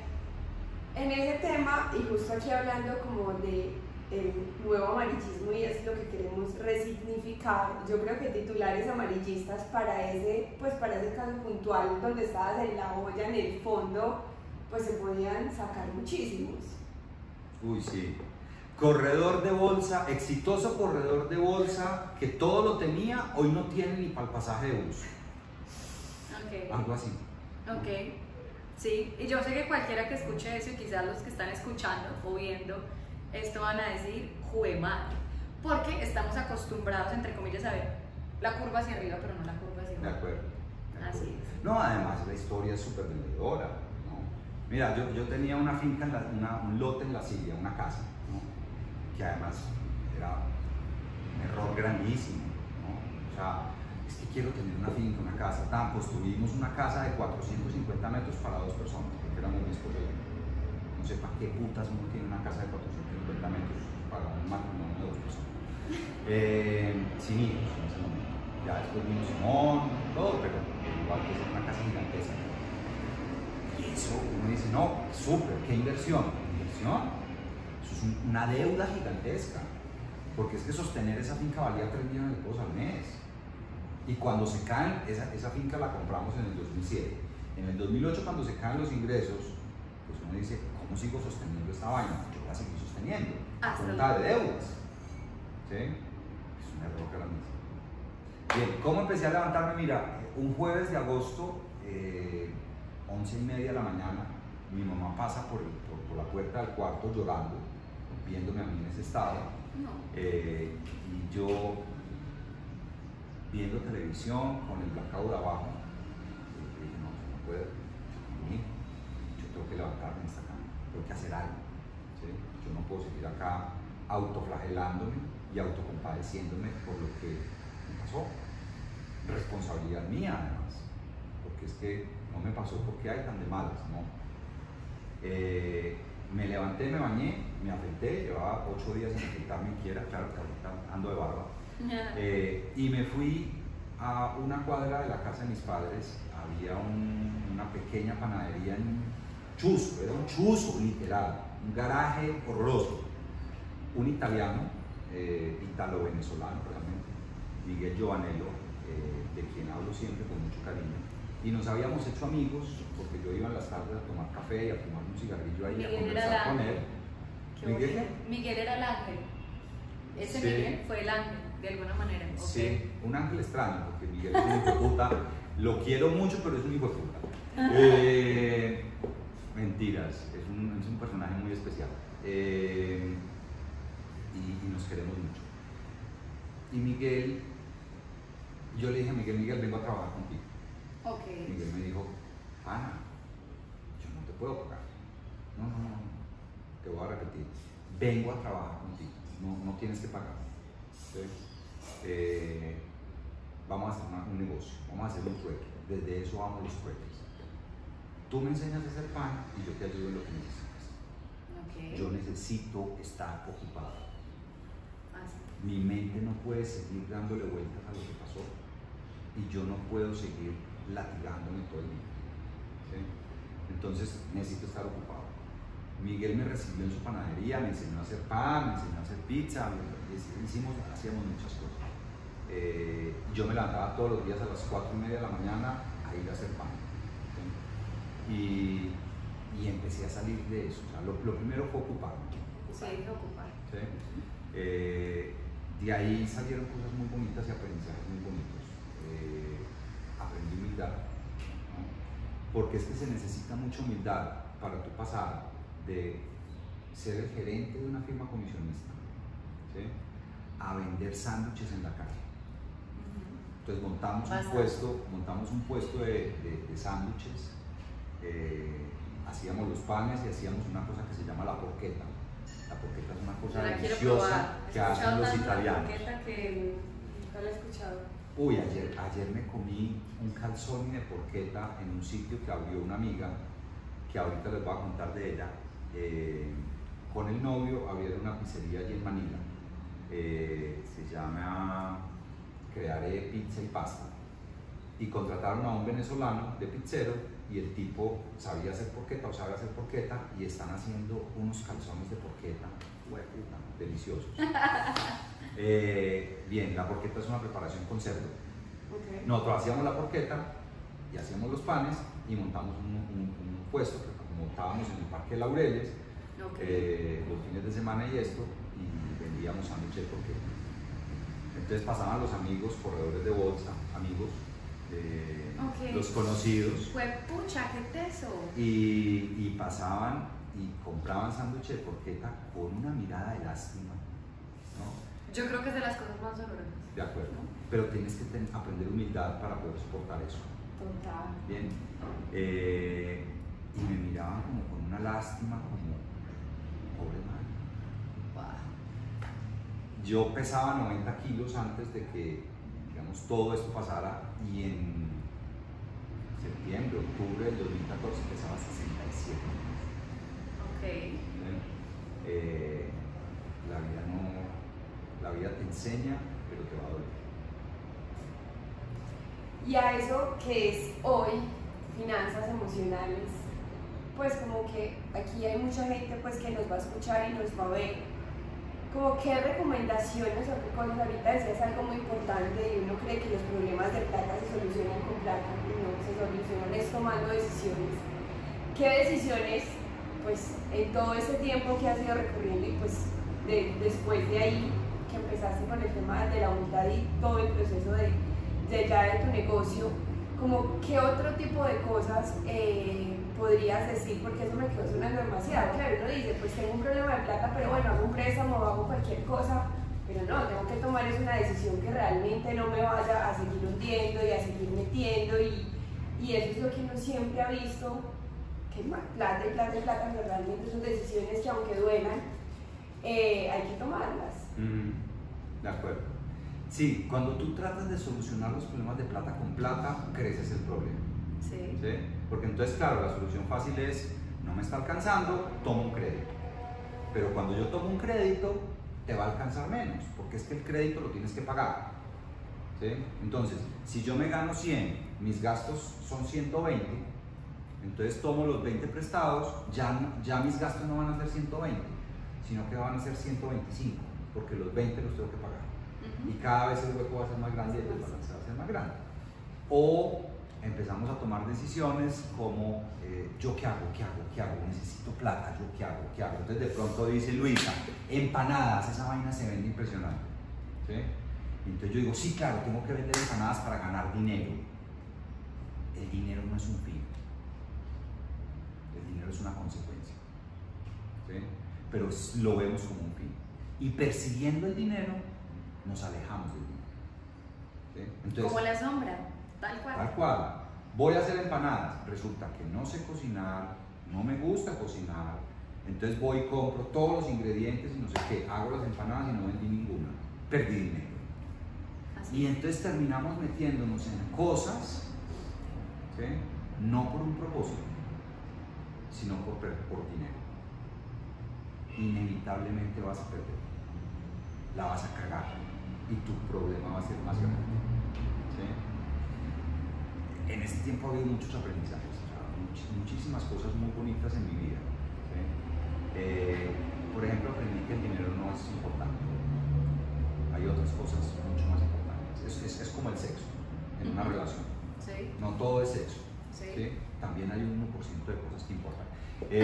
En ese tema, y justo aquí hablando como de el nuevo amarillismo y es lo que queremos resignificar, yo creo que titulares amarillistas para ese, pues para ese caso puntual donde estabas en la olla, en el fondo, pues se podían sacar muchísimos. Uy, sí. Corredor de bolsa, exitoso corredor de bolsa que todo lo tenía, hoy no tiene ni para el pasaje de bus. Ok. Algo así. Ok, sí, y yo sé que cualquiera que escuche eso y quizás los que están escuchando o viendo esto van a decir, jue madre, porque estamos acostumbrados, entre comillas, a ver la curva hacia arriba, pero no la curva hacia De abajo. acuerdo. de acuerdo. Así es. No, además la historia es súper vendedora. Mira, yo, yo tenía una finca, en la- un lote en la silla, una casa, ¿no? que además era un error grandísimo. ¿no? O sea, es que quiero tener una finca, una casa. Tan, construimos una casa de 450 metros para dos personas, porque éramos mi esposo. No sé para qué putas uno tiene una casa de 450 metros para un matrimonio de dos personas. Eh, sin hijos en ese momento. Ya después vino Simón, todo, pero igual que es una casa gigantesca. Eso uno dice, no, súper, ¿qué inversión? ¿Inversión? Eso es un- una deuda gigantesca. Porque es que sostener esa finca valía 3 millones de pesos al mes. Y cuando se caen, esa, esa finca la compramos en el 2007. En el 2008, cuando se caen los ingresos, pues uno dice, ¿cómo sigo sosteniendo esta vaina? Yo la seguí sosteniendo. Hasta Cuenta de deudas. ¿Sí? Es un error grandísimo. Bien, ¿cómo empecé a levantarme? Mira, un jueves de agosto, eh, 11 y media de la mañana, mi mamá pasa por, por- por la puerta del cuarto llorando, viéndome a mí en ese estado, No. eh, y yo viendo televisión con el blackout abajo, eh, dije, no, yo no puedo, yo tengo que levantarme en esta cama, tengo que hacer algo. ¿sí? Yo no puedo seguir acá autoflagelándome y autocompadeciéndome por lo que me pasó. Responsabilidad mía además, porque es que no me pasó porque hay tan de malas, ¿no? Eh, me levanté, me bañé, me afecté, llevaba ocho días sin afeitarme quiera, claro que ahorita ando de barba. Eh, y me fui a una cuadra de la casa de mis padres, había una pequeña panadería en Chuzo, era un chuzo literal, un garaje horroroso. Un italiano, eh, italo-venezolano realmente, Miguel Giovanello, eh, de quien hablo siempre con mucho cariño, y nos habíamos hecho amigos porque yo iba en las tardes a tomar café y a fumar un cigarrillo ahí y a conversar con él. Miguel, Miguel era el ángel. Ese Miguel fue el ángel, de alguna manera. Sí, un ángel extraño, porque Miguel es un hijo de puta. Lo quiero mucho, pero es un hijo de puta. Eh, mentiras, es un, es un, personaje muy especial. Eh, y, nos queremos mucho. Y Miguel, yo le dije a Miguel, Miguel, vengo a trabajar contigo. Okay. Miguel me dijo, Ana, yo no te puedo pagar. No, no, no, te voy a repetir. Vengo a trabajar contigo, no, no tienes que pagar. Eh, vamos a hacer un negocio, vamos a hacer un trueque. Desde eso vamos los trueques. Tú me enseñas a hacer pan y yo te ayudo en lo que necesitas. Yo necesito estar ocupado. Ah, Mi mente no puede seguir dándole vueltas a lo que pasó y yo no puedo seguir latigándome todo el día. Entonces necesito estar ocupado. Miguel me recibió en su panadería, me enseñó a hacer pan, me enseñó a hacer pizza, hicimos, hacíamos muchas cosas. Eh, yo me levantaba todos los días a las 4 y media de la mañana a ir a hacer pan. Y, y, empecé a salir de eso. O sea, lo, primero fue ocuparme. Sí, ocupar. Eh, de ahí salieron cosas muy bonitas y aprendizajes muy bonitos. Eh, humildad porque es que se necesita mucha humildad para tu pasar de ser el gerente de una firma comisionista a vender sándwiches en la calle. Entonces montamos un puesto, montamos un puesto de, sándwiches, eh, hacíamos los panes y hacíamos una cosa que se llama la porqueta. La porqueta es una cosa deliciosa que hacen los italianos. La que nunca la he escuchado. Uy, ayer, ayer me comí un calzón de porqueta en un sitio que abrió una amiga, que ahorita les voy a contar de ella. Eh, con el novio abrieron una pizzería allí en Manila. Eh, se llama Crearé Pizza y Pasta. Y contrataron a un venezolano de pizzero y el tipo sabía hacer porqueta o sabe hacer porqueta y están haciendo unos calzones de porqueta, deliciosos. Eh, bien, la porqueta es una preparación con cerdo. Nosotros hacíamos la porqueta y hacíamos los panes y montamos un, puesto que montábamos en el Parque Laureles eh, los fines de semana y esto y vendíamos sándwiches de porqueta. Entonces pasaban los amigos, corredores de bolsa, amigos, los conocidos. Fue pucha, qué teso. Y, y pasaban y compraban sándwiches de porqueta con una mirada de lástima yo creo que es de las cosas más dolorosas. De acuerdo. Pero tienes que aprender humildad para poder soportar eso. Total. Bien. Eh, y me miraban como con una lástima, como, pobre madre. Yo pesaba 90 kilos antes de que, digamos, todo esto pasara y en septiembre, octubre del 2014 pesaba 67 Ok. Eh, la vida no la vida te enseña, pero te va a doler. Y a eso que es hoy, finanzas emocionales, pues como que aquí hay mucha gente pues que nos va a escuchar y nos va a ver. Como qué recomendaciones o qué cosas, ahorita decías algo muy importante y uno cree que los problemas de plata se solucionan con plata y no se solucionan es tomando decisiones. ¿Qué decisiones, pues en todo ese tiempo que has ido recorriendo y pues después de ahí, empezaste con el tema de la humildad y todo el proceso de, de ya de tu negocio, como qué otro tipo de cosas eh, podrías decir, porque eso me quedó sonando demasiado. Claro, uno dice, pues tengo un problema de plata, pero bueno, hago un préstamo, hago cualquier cosa, pero no, tengo que tomar es una decisión que realmente no me vaya a seguir hundiendo y a seguir metiendo y, y eso es lo que uno siempre ha visto que plata y plata y plata, pero realmente son decisiones que aunque duelan, eh, hay que tomarlas. De acuerdo. Sí, cuando tú tratas de solucionar los problemas de plata con plata, creces el problema. Sí. ¿sí? Porque entonces, claro, la solución fácil es, no me está alcanzando, tomo un crédito. Pero cuando yo tomo un crédito, te va a alcanzar menos, porque es que el crédito lo tienes que pagar. ¿sí? Entonces, si yo me gano 100, mis gastos son 120, entonces tomo los 20 prestados, ya, ya mis gastos no van a ser 120, sino que van a ser 125, porque los 20 los tengo que pagar. Y cada vez el hueco va a ser más grande y el balance va a ser más grande. O empezamos a tomar decisiones como eh, yo qué hago, qué hago, qué hago, necesito plata, yo qué hago, qué hago. Entonces de pronto dice Luisa, empanadas, esa vaina se vende impresionante. ¿sí? Entonces yo digo, sí, claro, tengo que vender empanadas para ganar dinero. El dinero no es un fin, el dinero es una consecuencia. ¿sí? Pero lo vemos como un fin. Y persiguiendo el dinero, nos alejamos del dinero. ¿sí? Entonces, Como la sombra, tal cual. Tal cual. Voy a hacer empanadas. Resulta que no sé cocinar, no me gusta cocinar. Entonces voy y compro todos los ingredientes y no sé qué. Hago las empanadas y no vendí ninguna. Perdí dinero. Así. Y entonces terminamos metiéndonos en cosas, ¿sí? no por un propósito, sino por, por dinero. Inevitablemente vas a perder. La vas a cagar. Y tu problema va a ser más grande. ¿sí? En ese tiempo ha habido muchos aprendizajes, o sea, much- muchísimas cosas muy bonitas en mi vida. ¿sí? Eh, por ejemplo, aprendí que el dinero no es importante. Hay otras cosas mucho más importantes. Es, es- es como el sexo en una relación. Sí, No todo es sexo. También hay un 1% de cosas que importan. Eh.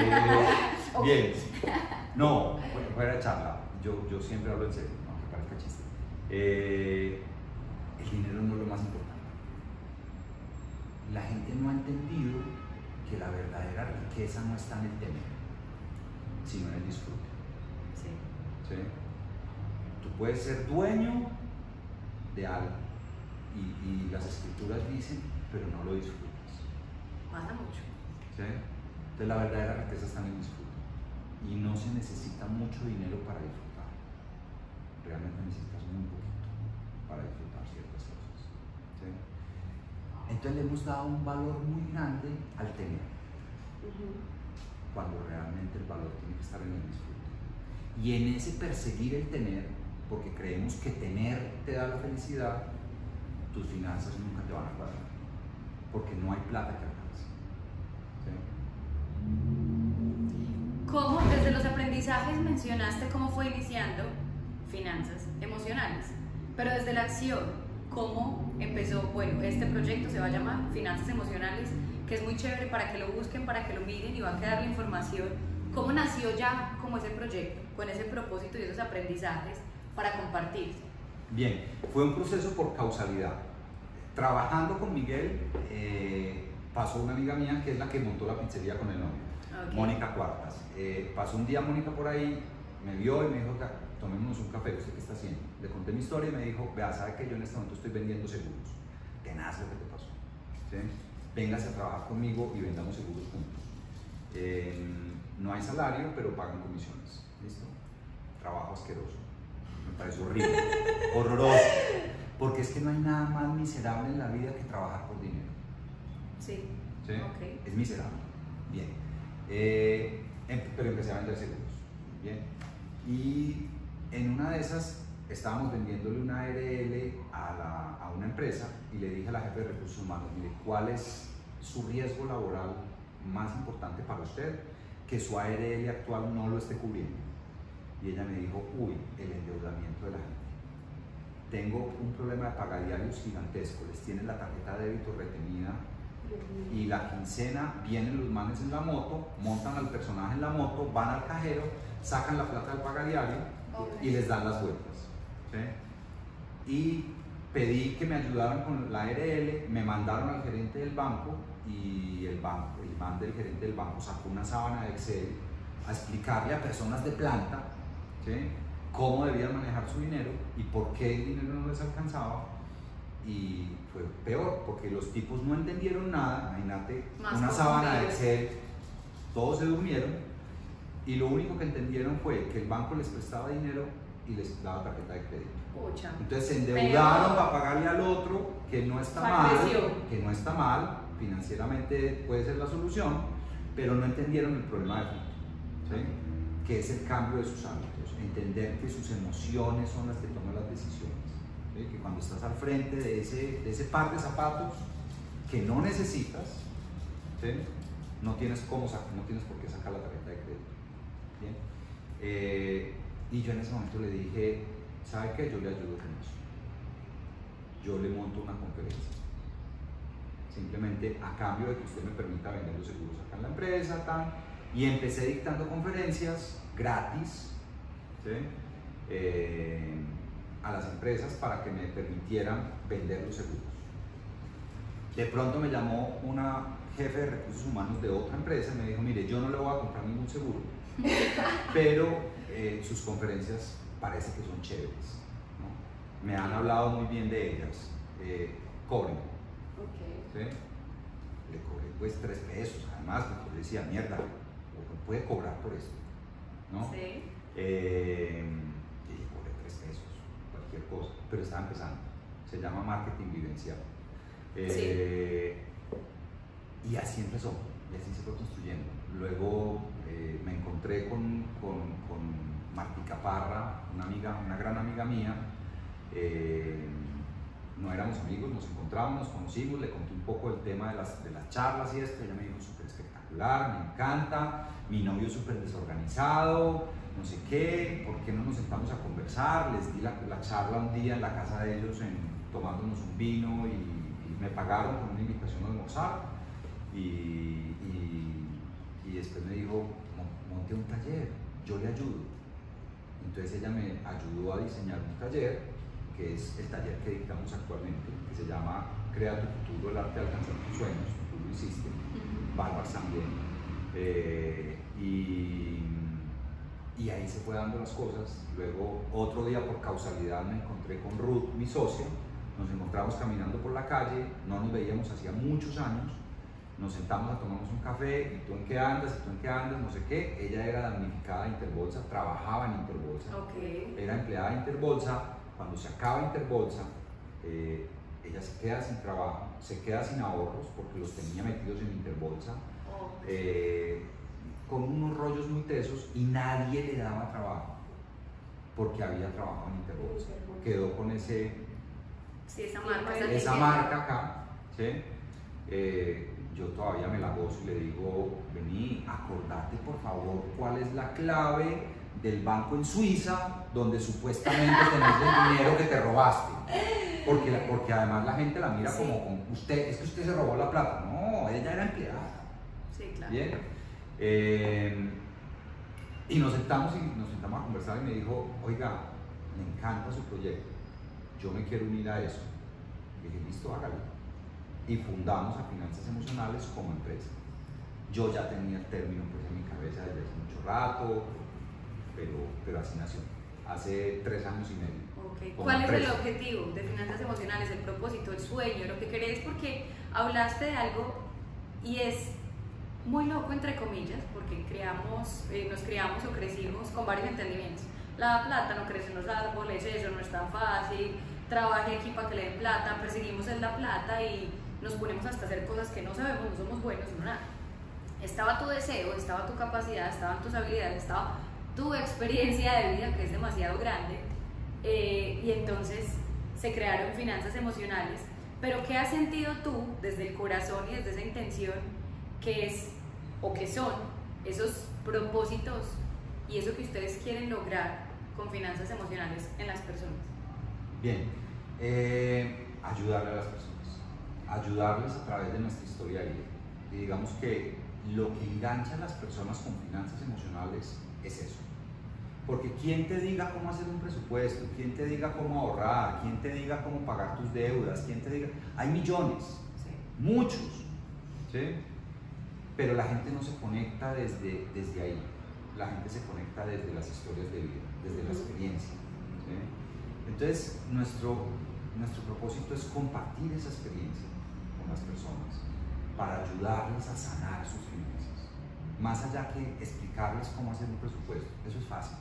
Bien. No, fu- fuera de charla. Yo, yo siempre hablo en serio, Eh, el dinero no es lo más importante. La gente no ha entendido que la verdadera riqueza no está en el tener, sino en el disfrute. sí. ¿sí? Tú puedes ser dueño de algo y, y las escrituras dicen, pero no lo disfrutas. Pasa mucho. ¿sí? Entonces la verdadera riqueza está en el disfrute. Y no se necesita mucho dinero para disfrutar. Realmente necesitas muy poquito para disfrutar ciertas cosas. ¿sí? Entonces le hemos dado un valor muy grande al tener, cuando realmente el valor tiene que estar en el disfrute. Y en ese perseguir el tener, porque creemos que tener te da la felicidad, tus finanzas nunca te van a cuadrar, porque no hay plata que alcance. ¿sí? ¿Cómo desde los aprendizajes mencionaste cómo fue iniciando finanzas emocionales? Pero desde la acción, ¿cómo empezó? Bueno, este proyecto se va a llamar Finanzas Emocionales, que es muy chévere para que lo busquen, para que lo miren y va a quedar la información. ¿Cómo nació ya como ese proyecto, con ese propósito y esos aprendizajes para compartirse? Bien, fue un proceso por causalidad. Trabajando con Miguel, eh, pasó una amiga mía que es la que montó la pizzería con el novio, Ok. Mónica Cuartas. Eh, pasó un día Mónica por ahí, me vio y me dijo, "Ca- tomémonos un café, ¿usted qué está haciendo? Le conté mi historia y me dijo, vea, sabe que yo en este momento estoy vendiendo seguros. Tenaz lo que te pasó. ¿sí? Véngase a trabajar conmigo y vendamos seguros juntos. Eh, no hay salario, pero pagan comisiones. ¿Listo? Trabajo asqueroso. Me parece horrible, horroroso. Porque es que no hay nada más miserable en la vida que trabajar por dinero. Sí. ¿sí? Ok. Es miserable. Bien. Eh, em- pero empecé a vender seguros. Bien. Y en una de esas estábamos vendiéndole una ARL a, a una empresa y le dije a la jefe de recursos humanos, mire, ¿cuál es su riesgo laboral más importante para usted que su ARL actual no lo esté cubriendo? Y ella me dijo, uy, el endeudamiento de la gente. Tengo un problema de pagadiarios gigantesco, les tienen la tarjeta de débito retenida y la quincena vienen los manes en la moto, montan al personaje en la moto, van al cajero, sacan la plata del pagadiario y les dan las vueltas. ¿sí? Y pedí que me ayudaran con la ARL, me mandaron al gerente del banco y el, banco, el man del gerente del banco sacó una sábana de Excel a explicarle a personas de planta ¿sí? cómo debían manejar su dinero y por qué el dinero no les alcanzaba y fue peor porque los tipos no entendieron nada, imagínate Más una sábana de. Excel todos se durmieron y lo único que entendieron fue que el banco les prestaba dinero y les daba tarjeta de crédito. Pucha. Entonces se endeudaron Pero- para pagarle al otro, que no está Falleció. mal, que no está mal, financieramente puede ser la solución, pero no entendieron el problema de fondo, ¿sí? que es el cambio de sus hábitos, entender que sus emociones son las que toman las decisiones, ¿sí? que cuando estás al frente de ese, de ese par de zapatos que no necesitas, ¿sí? no, tienes cómo no tienes por qué sacar la tarjeta. Eh, y yo en ese momento le dije, ¿sabe qué? Yo le ayudo con eso. Yo le monto una conferencia. Simplemente a cambio de que usted me permita vender los seguros acá en la empresa, tan. Y empecé dictando conferencias gratis. Eh, a las empresas para que me permitieran vender los seguros. De pronto me llamó una jefe de recursos humanos de otra empresa y me dijo, mire, yo no le voy a comprar ningún seguro, pero eh, sus conferencias parece que son chéveres. ¿no? Me han hablado muy bien de ellas. Eh, cobren. Le cobré pues tres pesos, además, porque yo decía, mierda, ¿o puede cobrar por esto? ¿no? Sí. Eh, y cobré tres pesos, cualquier cosa, pero estaba empezando. Se llama marketing vivencial. Eh, Y así empezó, y así se fue construyendo. Luego eh, me encontré con, con, con Martí Caparra, una, amiga, una gran amiga mía. eh, no éramos amigos, nos encontramos, nos conocimos, le conté un poco el tema de las, de las charlas y esto. Ella me dijo súper espectacular, me encanta, mi novio súper desorganizado, no sé qué, ¿por qué no nos sentamos a conversar? Les di la, la charla un día en la casa de ellos, en, tomándonos un vino y, me pagaron con una invitación a almorzar. Y, y, y después me dijo, "Mon- monte un taller, yo le ayudo. Entonces ella me ayudó a diseñar un taller, que es el taller que dictamos actualmente, que se llama Crea tu futuro, el arte de alcanzar tus sueños, tú lo hiciste, Bárbara también. Eh, y, y ahí se fue dando las cosas. Luego, otro día por causalidad me encontré con Ruth, mi socia. Nos encontramos caminando por la calle, no nos veíamos hacía muchos años. Nos sentamos a tomarnos un café, y tú en qué andas, y tú en qué andas, no sé qué. Ella era damnificada de Interbolsa, trabajaba en Interbolsa, era empleada de Interbolsa. Cuando se acaba Interbolsa, eh, ella se queda sin trabajo, se queda sin ahorros porque los tenía metidos en Interbolsa Oh, eh, con unos rollos muy tesos y nadie le daba trabajo porque había trabajado en Interbolsa. Quedó con ese, Sí, esa marca. Esa acá. ¿sí? Eh, yo todavía me la gozo y le digo, vení, acordate por favor cuál es la clave del banco en Suiza donde supuestamente tenés el dinero que te robaste. Porque, porque además la gente la mira Sí. como, como, usted, es que usted se robó la plata. No, ella era empleada. Sí, claro. Bien. Eh, y nos sentamos y nos sentamos a conversar y me dijo, oiga, me encanta su proyecto, yo me quiero unir a eso. Y dije, listo, hágalo. Y fundamos a Finanzas Emocionales como empresa. Yo ya tenía el término pues, en mi cabeza desde hace mucho rato, pero, pero así nació. Hace tres años y medio. Ok. como ¿Cuál es el empresa. objetivo de finanzas emocionales, el propósito, el sueño, lo que querés? Porque hablaste de algo y es muy loco, entre comillas, porque creamos, eh, nos criamos o crecimos con varios entendimientos. La plata no crece en los árboles, eso no es tan fácil, trabaje aquí para que le den plata, perseguimos en la plata y nos ponemos hasta hacer cosas que no sabemos, no somos buenos, no nada. Estaba tu deseo, estaba tu capacidad, estaban tus habilidades, estaba tu experiencia de vida que es demasiado grande eh, y entonces se crearon finanzas emocionales. Pero ¿qué has sentido tú desde el corazón y desde esa intención que es o que son esos propósitos y eso que ustedes quieren lograr con finanzas emocionales en las personas? Bien, eh, a las personas, ayudarles a través de nuestra historia de vida. Y digamos que lo que engancha a las personas con finanzas emocionales es eso. Porque quién te diga cómo hacer un presupuesto, quién te diga cómo ahorrar, quién te diga cómo pagar tus deudas, quién te diga... Hay millones, muchos, ¿sí? Pero la gente no se conecta desde, desde ahí, la gente se conecta desde las historias de vida, desde la experiencia. ¿sí? Entonces, nuestro, nuestro propósito es compartir esa experiencia las personas para ayudarles a sanar sus finanzas. más allá que explicarles cómo hacer un presupuesto. Eso es fácil,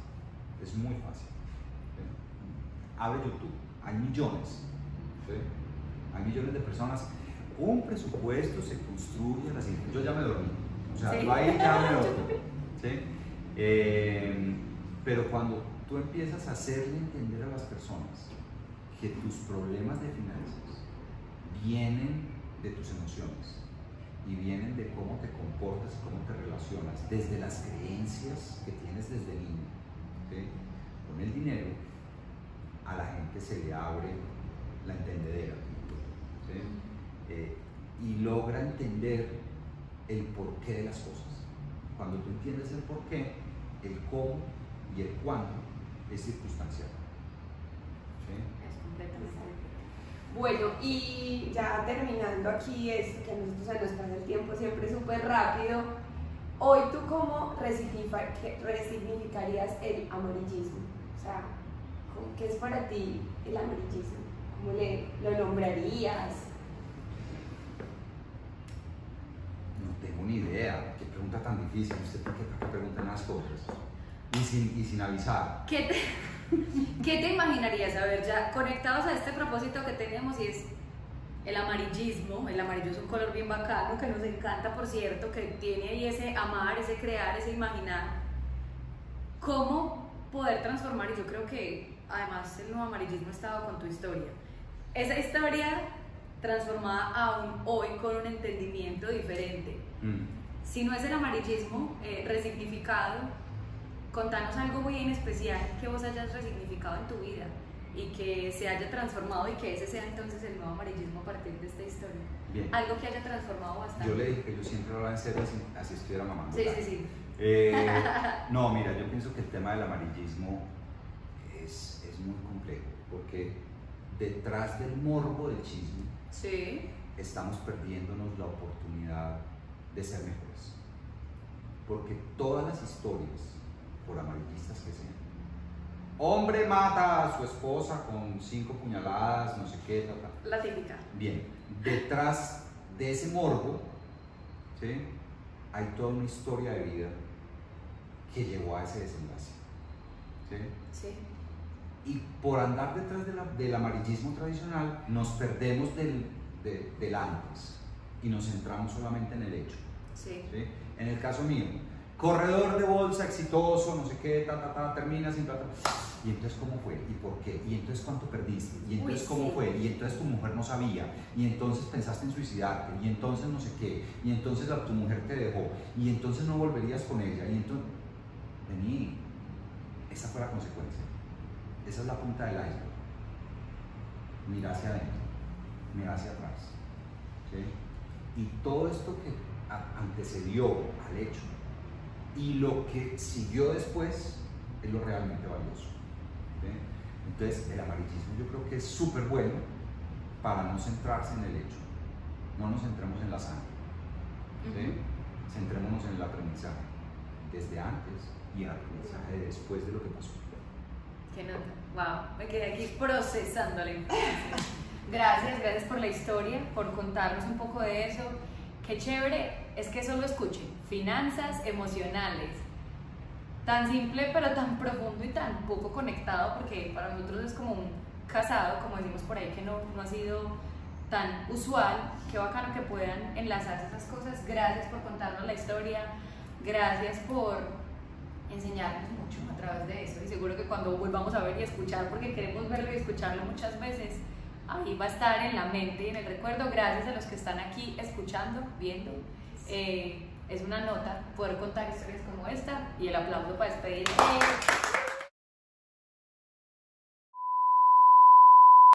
es muy fácil. ¿sí? Abre YouTube, hay millones, ¿sí? hay millones de personas. Un presupuesto se construye a la siguiente. Yo ya me dormí, o sea, Sí. yo ahí ya me dormí. ¿sí? Eh, pero cuando tú empiezas a hacerle entender a las personas que tus problemas de finanzas vienen de tus emociones y vienen de cómo te comportas y cómo te relacionas, desde las creencias que tienes desde niño. Con el dinero, a la gente se le abre la entendedera. Eh, y logra entender el porqué de las cosas. Cuando tú entiendes el porqué, el cómo y el cuándo es circunstancial. Es completamente Bueno, y ya terminando aquí, es que a nosotros se nos pasa el tiempo siempre súper rápido. Hoy tú cómo resignificarías el amarillismo? O sea, ¿cómo- ¿qué es para ti el amarillismo? ¿Cómo le, lo nombrarías? No tengo ni idea. Qué pregunta tan difícil. ¿Usted por qué, por qué preguntan las cosas? Y sin, y sin avisar. ¿Qué te, ¿Qué te imaginarías? A ver, ya conectados a este propósito que tenemos y es el amarillismo. El amarillo es un color bien bacano que nos encanta, por cierto, que tiene ahí ese amar, ese crear, ese imaginar. ¿Cómo poder transformar? Y yo creo que además el nuevo amarillismo ha estado con tu historia. Esa historia transformada aún hoy con un entendimiento diferente. Mm. Si no es el amarillismo eh, resignificado, contanos algo muy en especial que vos hayas resignificado en tu vida y que se haya transformado y que ese sea entonces el nuevo amarillismo a partir de esta historia. Bien. Algo que haya transformado bastante. Yo le dije que yo siempre hablaba en serio así, así estuviera mamando. Sí, sí, sí. Eh, no, mira, yo pienso que el tema del amarillismo es, es muy complejo, porque detrás del morbo del chisme Sí. estamos perdiéndonos la oportunidad de ser mejores. Porque todas las historias, por amarillistas que sean, hombre mata a su esposa con cinco puñaladas, no sé qué, ta, ta. La típica. Bien, detrás de ese morbo, ¿sí? hay toda una historia de vida que llevó a ese desenlace. ¿sí? Sí. Y por andar detrás de la- del amarillismo tradicional, nos perdemos del, de- del antes y nos centramos solamente en el hecho. Sí. ¿sí? En el caso mío, corredor de bolsa exitoso, no sé qué, ta, ta, ta, termina sin ta, ta. Y entonces, ¿cómo fue? ¿Y por qué? ¿Y entonces cuánto perdiste? ¿Y entonces Uy, cómo sí. fue? ¿Y entonces tu mujer no sabía? ¿Y entonces pensaste en suicidarte? ¿Y entonces no sé qué? ¿Y entonces la- tu mujer te dejó? ¿Y entonces no volverías con ella? ¿Y entonces...? Vení, esa fue la consecuencia. Esa es la punta del iceberg. Mira hacia adentro, mira hacia atrás. ¿sí? Y todo esto que antecedió al hecho y lo que siguió después es lo realmente valioso. Entonces, el amarillismo yo creo que es súper bueno para no centrarse en el hecho. No nos centremos en la sangre. ¿sí? Centrémonos en el aprendizaje, desde antes y el aprendizaje de después de lo que pasó. Qué nota. Wow, me quedé aquí procesando la información. Gracias, gracias por la historia, por contarnos un poco de eso. Qué chévere es que eso lo escuchen. Finanzas emocionales. Tan simple pero tan profundo y tan poco conectado porque para nosotros es como un casado, como decimos por ahí, que no, no ha sido tan usual. Qué bacano que puedan enlazarse esas cosas. Gracias por contarnos la historia. Gracias por enseñarnos mucho a través de eso y seguro que cuando volvamos a ver y escuchar, porque queremos verlo y escucharlo muchas veces, ahí va a estar en la mente y en el recuerdo, gracias a los que están aquí escuchando, viendo. Eh, es una nota poder contar historias como esta y el aplauso para despedir.